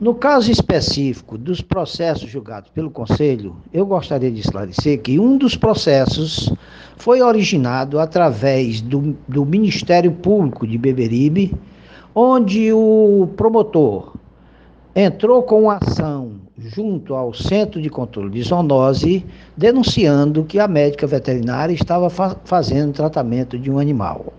No caso específico dos processos julgados pelo Conselho, eu gostaria de esclarecer que um dos processos foi originado através do, do Ministério Público de Beberibe, onde o promotor entrou com ação junto ao Centro de Controle de Zoonose, denunciando que a médica veterinária estava fa fazendo tratamento de um animal.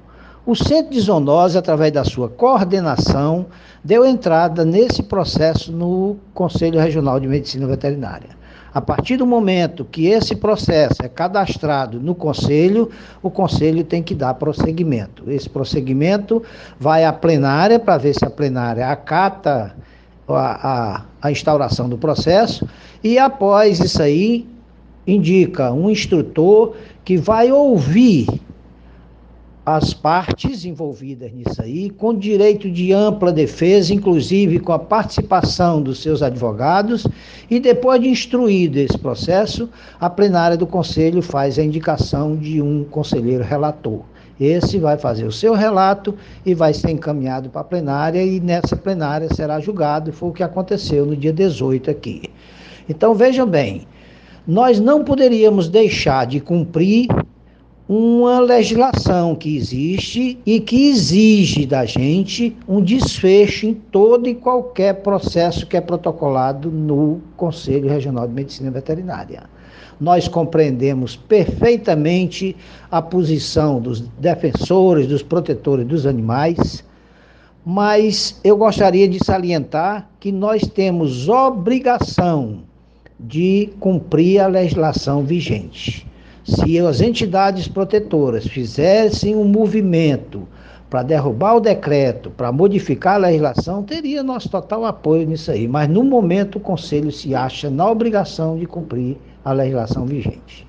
O Centro de Zoonose, através da sua coordenação, deu entrada nesse processo no Conselho Regional de Medicina Veterinária. A partir do momento que esse processo é cadastrado no Conselho, o Conselho tem que dar prosseguimento. Esse prosseguimento vai à plenária para ver se a plenária acata a, a, a instauração do processo e, após isso aí, indica um instrutor que vai ouvir as partes envolvidas nisso aí, com direito de ampla defesa, inclusive com a participação dos seus advogados, e depois de instruído esse processo, a plenária do conselho faz a indicação de um conselheiro relator. Esse vai fazer o seu relato e vai ser encaminhado para a plenária, e nessa plenária será julgado. Foi o que aconteceu no dia 18 aqui. Então vejam bem, nós não poderíamos deixar de cumprir uma legislação que existe e que exige da gente um desfecho em todo e qualquer processo que é protocolado no Conselho Regional de Medicina Veterinária. Nós compreendemos perfeitamente a posição dos defensores, dos protetores dos animais, mas eu gostaria de salientar que nós temos obrigação de cumprir a legislação vigente. Se as entidades protetoras fizessem um movimento para derrubar o decreto, para modificar a legislação, teria nosso total apoio nisso aí. Mas no momento o Conselho se acha na obrigação de cumprir a legislação vigente.